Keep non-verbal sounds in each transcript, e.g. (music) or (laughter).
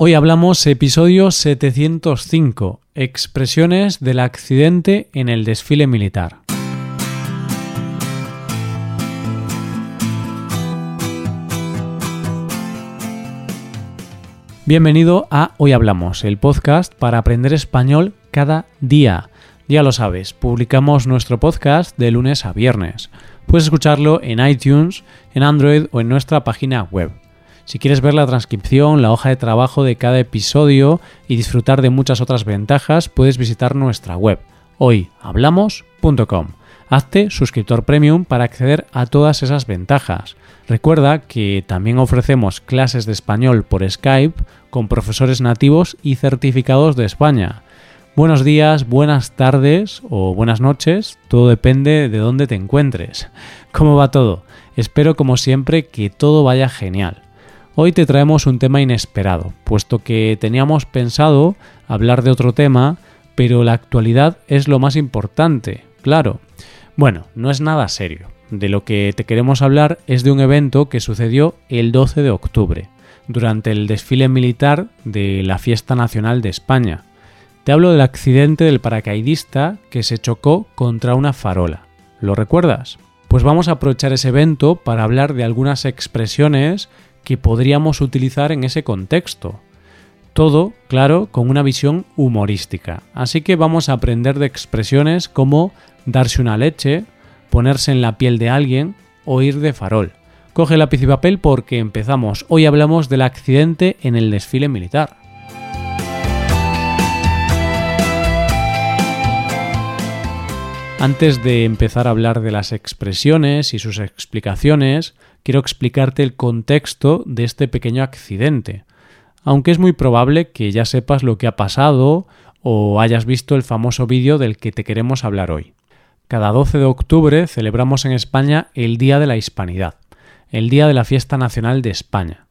Hoy hablamos episodio 705, expresiones del accidente en el desfile militar. Bienvenido a Hoy Hablamos, el podcast para aprender español cada día. Ya lo sabes, publicamos nuestro podcast de lunes a viernes. Puedes escucharlo en iTunes, en Android o en nuestra página web. Si quieres ver la transcripción, la hoja de trabajo de cada episodio y disfrutar de muchas otras ventajas, puedes visitar nuestra web hoyhablamos.com. Hazte suscriptor premium para acceder a todas esas ventajas. Recuerda que también ofrecemos clases de español por Skype con profesores nativos y certificados de España. Buenos días, buenas tardes o buenas noches, todo depende de dónde te encuentres. ¿Cómo va todo? Espero como siempre que todo vaya genial. Hoy te traemos un tema inesperado, puesto que teníamos pensado hablar de otro tema, pero la actualidad es lo más importante, claro. Bueno, no es nada serio. De lo que te queremos hablar es de un evento que sucedió el 12 de octubre, durante el desfile militar de la Fiesta Nacional de España. Te hablo del accidente del paracaidista que se chocó contra una farola. ¿Lo recuerdas? Pues vamos a aprovechar ese evento para hablar de algunas expresiones que podríamos utilizar en ese contexto. Todo, claro, con una visión humorística. Así que vamos a aprender de expresiones como darse una leche, ponerse en la piel de alguien o ir de farol. Coge lápiz y papel porque empezamos. Hoy hablamos del accidente en el desfile militar. Antes de empezar a hablar de las expresiones y sus explicaciones, quiero explicarte el contexto de este pequeño accidente, aunque es muy probable que ya sepas lo que ha pasado o hayas visto el famoso vídeo del que te queremos hablar hoy. Cada 12 de octubre celebramos en España el Día de la Hispanidad, el Día de la Fiesta Nacional de España.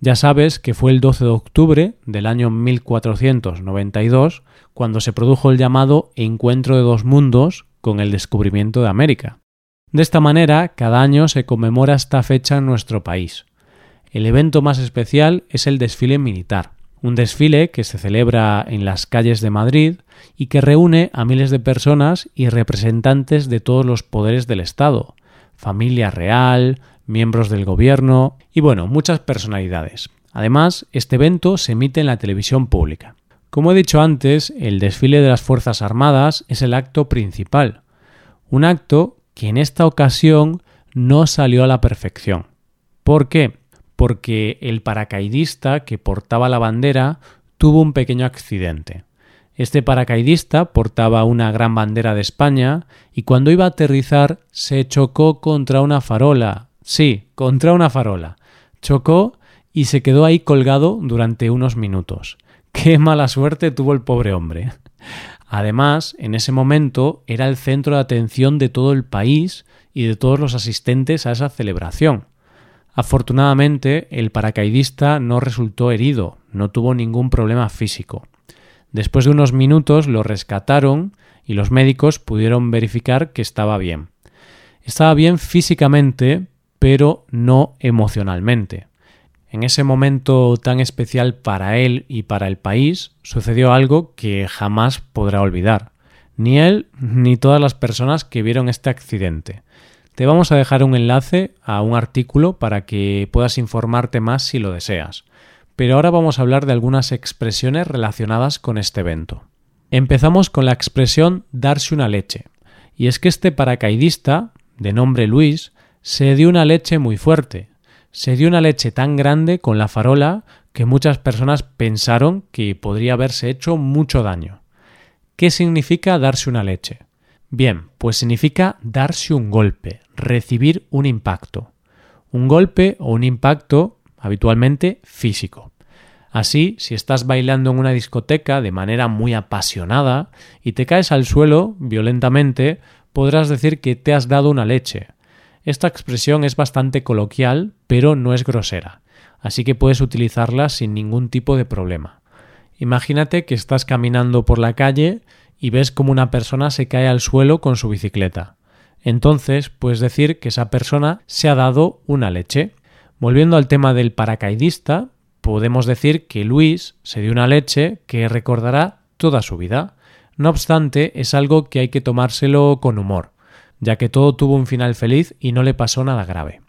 Ya sabes que fue el 12 de octubre del año 1492 cuando se produjo el llamado Encuentro de dos Mundos con el descubrimiento de América. De esta manera, cada año se conmemora esta fecha en nuestro país. El evento más especial es el desfile militar, un desfile que se celebra en las calles de Madrid y que reúne a miles de personas y representantes de todos los poderes del Estado, familia real, miembros del gobierno y bueno, muchas personalidades. Además, este evento se emite en la televisión pública. Como he dicho antes, el desfile de las Fuerzas Armadas es el acto principal, un acto que en esta ocasión no salió a la perfección. ¿Por qué? Porque el paracaidista que portaba la bandera tuvo un pequeño accidente. Este paracaidista portaba una gran bandera de España y cuando iba a aterrizar se chocó contra una farola. Sí, contra una farola. Chocó y se quedó ahí colgado durante unos minutos. (laughs) Qué mala suerte tuvo el pobre hombre. Además, en ese momento era el centro de atención de todo el país y de todos los asistentes a esa celebración. Afortunadamente, el paracaidista no resultó herido, no tuvo ningún problema físico. Después de unos minutos lo rescataron y los médicos pudieron verificar que estaba bien. Estaba bien físicamente, pero no emocionalmente. En ese momento tan especial para él y para el país sucedió algo que jamás podrá olvidar. Ni él ni todas las personas que vieron este accidente. Te vamos a dejar un enlace a un artículo para que puedas informarte más si lo deseas. Pero ahora vamos a hablar de algunas expresiones relacionadas con este evento. Empezamos con la expresión darse una leche. Y es que este paracaidista, de nombre Luis, se dio una leche muy fuerte, se dio una leche tan grande con la farola que muchas personas pensaron que podría haberse hecho mucho daño. ¿Qué significa darse una leche? Bien, pues significa darse un golpe, recibir un impacto. Un golpe o un impacto habitualmente físico. Así, si estás bailando en una discoteca de manera muy apasionada y te caes al suelo violentamente, podrás decir que te has dado una leche, esta expresión es bastante coloquial, pero no es grosera, así que puedes utilizarla sin ningún tipo de problema. Imagínate que estás caminando por la calle y ves como una persona se cae al suelo con su bicicleta. Entonces puedes decir que esa persona se ha dado una leche. Volviendo al tema del paracaidista, podemos decir que Luis se dio una leche que recordará toda su vida. No obstante, es algo que hay que tomárselo con humor, ya que todo tuvo un final feliz y no le pasó nada grave.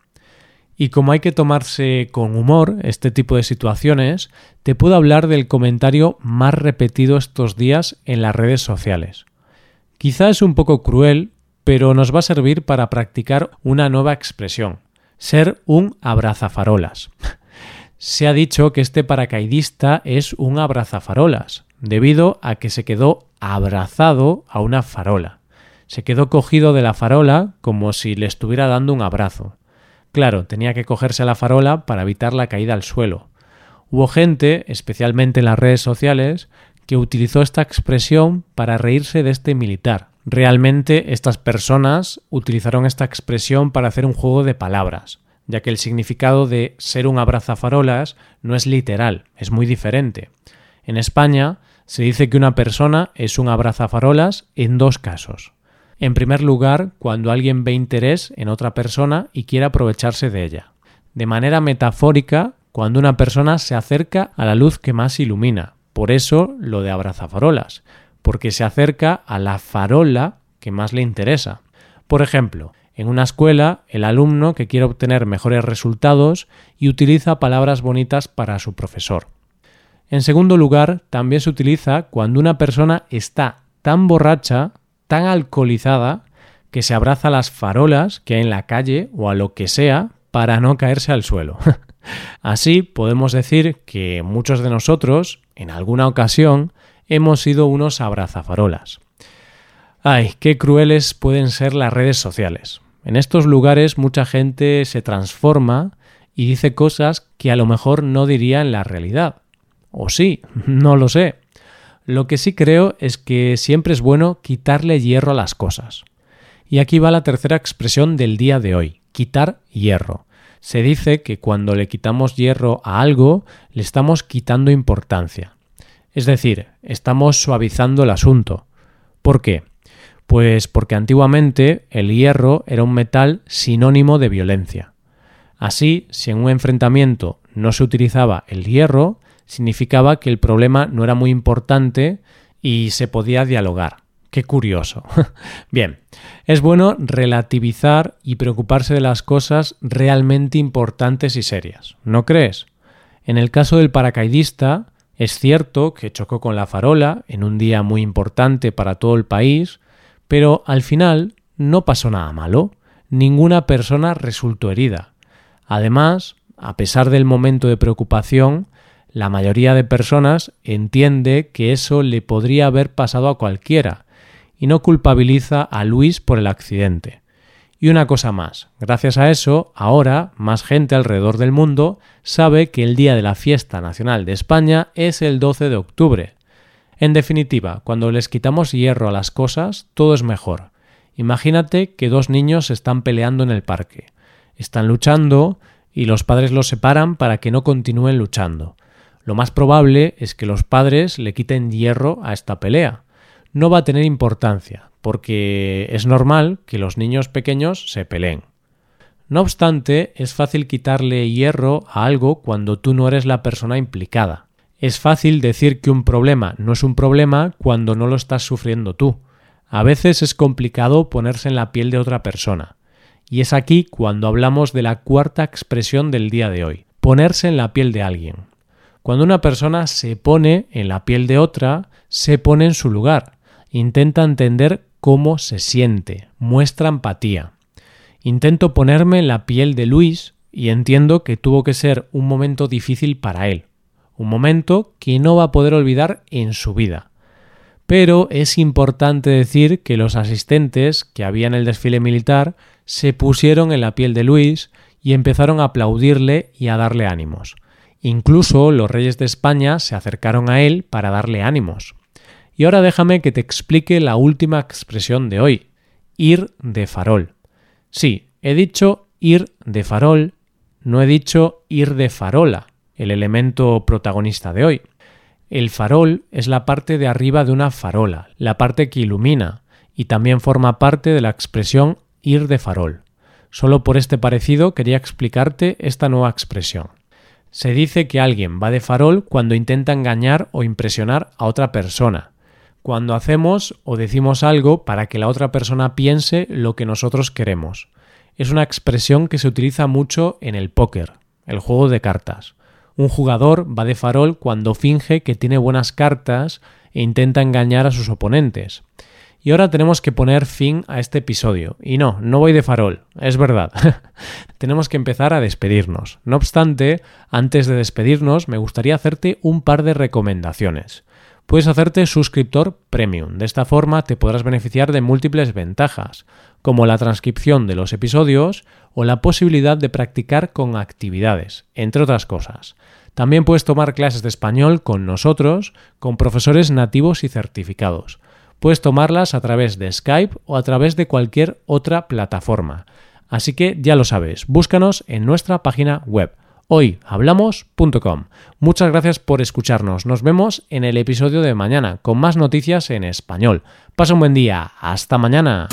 Y como hay que tomarse con humor este tipo de situaciones, te puedo hablar del comentario más repetido estos días en las redes sociales. Quizá es un poco cruel, pero nos va a servir para practicar una nueva expresión, ser un abrazafarolas. (laughs) Se ha dicho que este paracaidista es un abrazafarolas, debido a que se quedó abrazado a una farola. Se quedó cogido de la farola como si le estuviera dando un abrazo. Claro, tenía que cogerse a la farola para evitar la caída al suelo. Hubo gente, especialmente en las redes sociales, que utilizó esta expresión para reírse de este militar. Realmente estas personas utilizaron esta expresión para hacer un juego de palabras, ya que el significado de ser un abrazafarolas no es literal, es muy diferente. En España se dice que una persona es un abrazafarolas en dos casos. En primer lugar, cuando alguien ve interés en otra persona y quiere aprovecharse de ella. De manera metafórica, cuando una persona se acerca a la luz que más ilumina. Por eso lo de abrazafarolas, porque se acerca a la farola que más le interesa. Por ejemplo, en una escuela, el alumno que quiere obtener mejores resultados y utiliza palabras bonitas para su profesor. En segundo lugar, también se utiliza cuando una persona está tan borracha tan alcoholizada que se abraza a las farolas que hay en la calle o a lo que sea para no caerse al suelo. (laughs) Así podemos decir que muchos de nosotros, en alguna ocasión, hemos sido unos abrazafarolas. Ay, qué crueles pueden ser las redes sociales. En estos lugares mucha gente se transforma y dice cosas que a lo mejor no diría en la realidad. O sí, (laughs) no lo sé. Lo que sí creo es que siempre es bueno quitarle hierro a las cosas. Y aquí va la tercera expresión del día de hoy, quitar hierro. Se dice que cuando le quitamos hierro a algo, le estamos quitando importancia. Es decir, estamos suavizando el asunto. ¿Por qué? Pues porque antiguamente el hierro era un metal sinónimo de violencia. Así, si en un enfrentamiento no se utilizaba el hierro, significaba que el problema no era muy importante y se podía dialogar. Qué curioso. (laughs) Bien, es bueno relativizar y preocuparse de las cosas realmente importantes y serias, ¿no crees? En el caso del paracaidista, es cierto que chocó con la farola en un día muy importante para todo el país, pero al final no pasó nada malo, ninguna persona resultó herida. Además, a pesar del momento de preocupación, la mayoría de personas entiende que eso le podría haber pasado a cualquiera y no culpabiliza a Luis por el accidente. Y una cosa más, gracias a eso, ahora más gente alrededor del mundo sabe que el día de la fiesta nacional de España es el 12 de octubre. En definitiva, cuando les quitamos hierro a las cosas, todo es mejor. Imagínate que dos niños están peleando en el parque. Están luchando y los padres los separan para que no continúen luchando. Lo más probable es que los padres le quiten hierro a esta pelea. No va a tener importancia, porque es normal que los niños pequeños se peleen. No obstante, es fácil quitarle hierro a algo cuando tú no eres la persona implicada. Es fácil decir que un problema no es un problema cuando no lo estás sufriendo tú. A veces es complicado ponerse en la piel de otra persona. Y es aquí cuando hablamos de la cuarta expresión del día de hoy, ponerse en la piel de alguien. Cuando una persona se pone en la piel de otra, se pone en su lugar, intenta entender cómo se siente, muestra empatía. Intento ponerme en la piel de Luis y entiendo que tuvo que ser un momento difícil para él, un momento que no va a poder olvidar en su vida. Pero es importante decir que los asistentes que había en el desfile militar se pusieron en la piel de Luis y empezaron a aplaudirle y a darle ánimos. Incluso los reyes de España se acercaron a él para darle ánimos. Y ahora déjame que te explique la última expresión de hoy, ir de farol. Sí, he dicho ir de farol, no he dicho ir de farola, el elemento protagonista de hoy. El farol es la parte de arriba de una farola, la parte que ilumina, y también forma parte de la expresión ir de farol. Solo por este parecido quería explicarte esta nueva expresión. Se dice que alguien va de farol cuando intenta engañar o impresionar a otra persona, cuando hacemos o decimos algo para que la otra persona piense lo que nosotros queremos. Es una expresión que se utiliza mucho en el póker, el juego de cartas. Un jugador va de farol cuando finge que tiene buenas cartas e intenta engañar a sus oponentes. Y ahora tenemos que poner fin a este episodio. Y no, no voy de farol, es verdad. (laughs) tenemos que empezar a despedirnos. No obstante, antes de despedirnos, me gustaría hacerte un par de recomendaciones. Puedes hacerte suscriptor premium. De esta forma te podrás beneficiar de múltiples ventajas, como la transcripción de los episodios o la posibilidad de practicar con actividades, entre otras cosas. También puedes tomar clases de español con nosotros, con profesores nativos y certificados. Puedes tomarlas a través de Skype o a través de cualquier otra plataforma. Así que ya lo sabes, búscanos en nuestra página web hoyhablamos.com. Muchas gracias por escucharnos. Nos vemos en el episodio de mañana con más noticias en español. Pasa un buen día. Hasta mañana.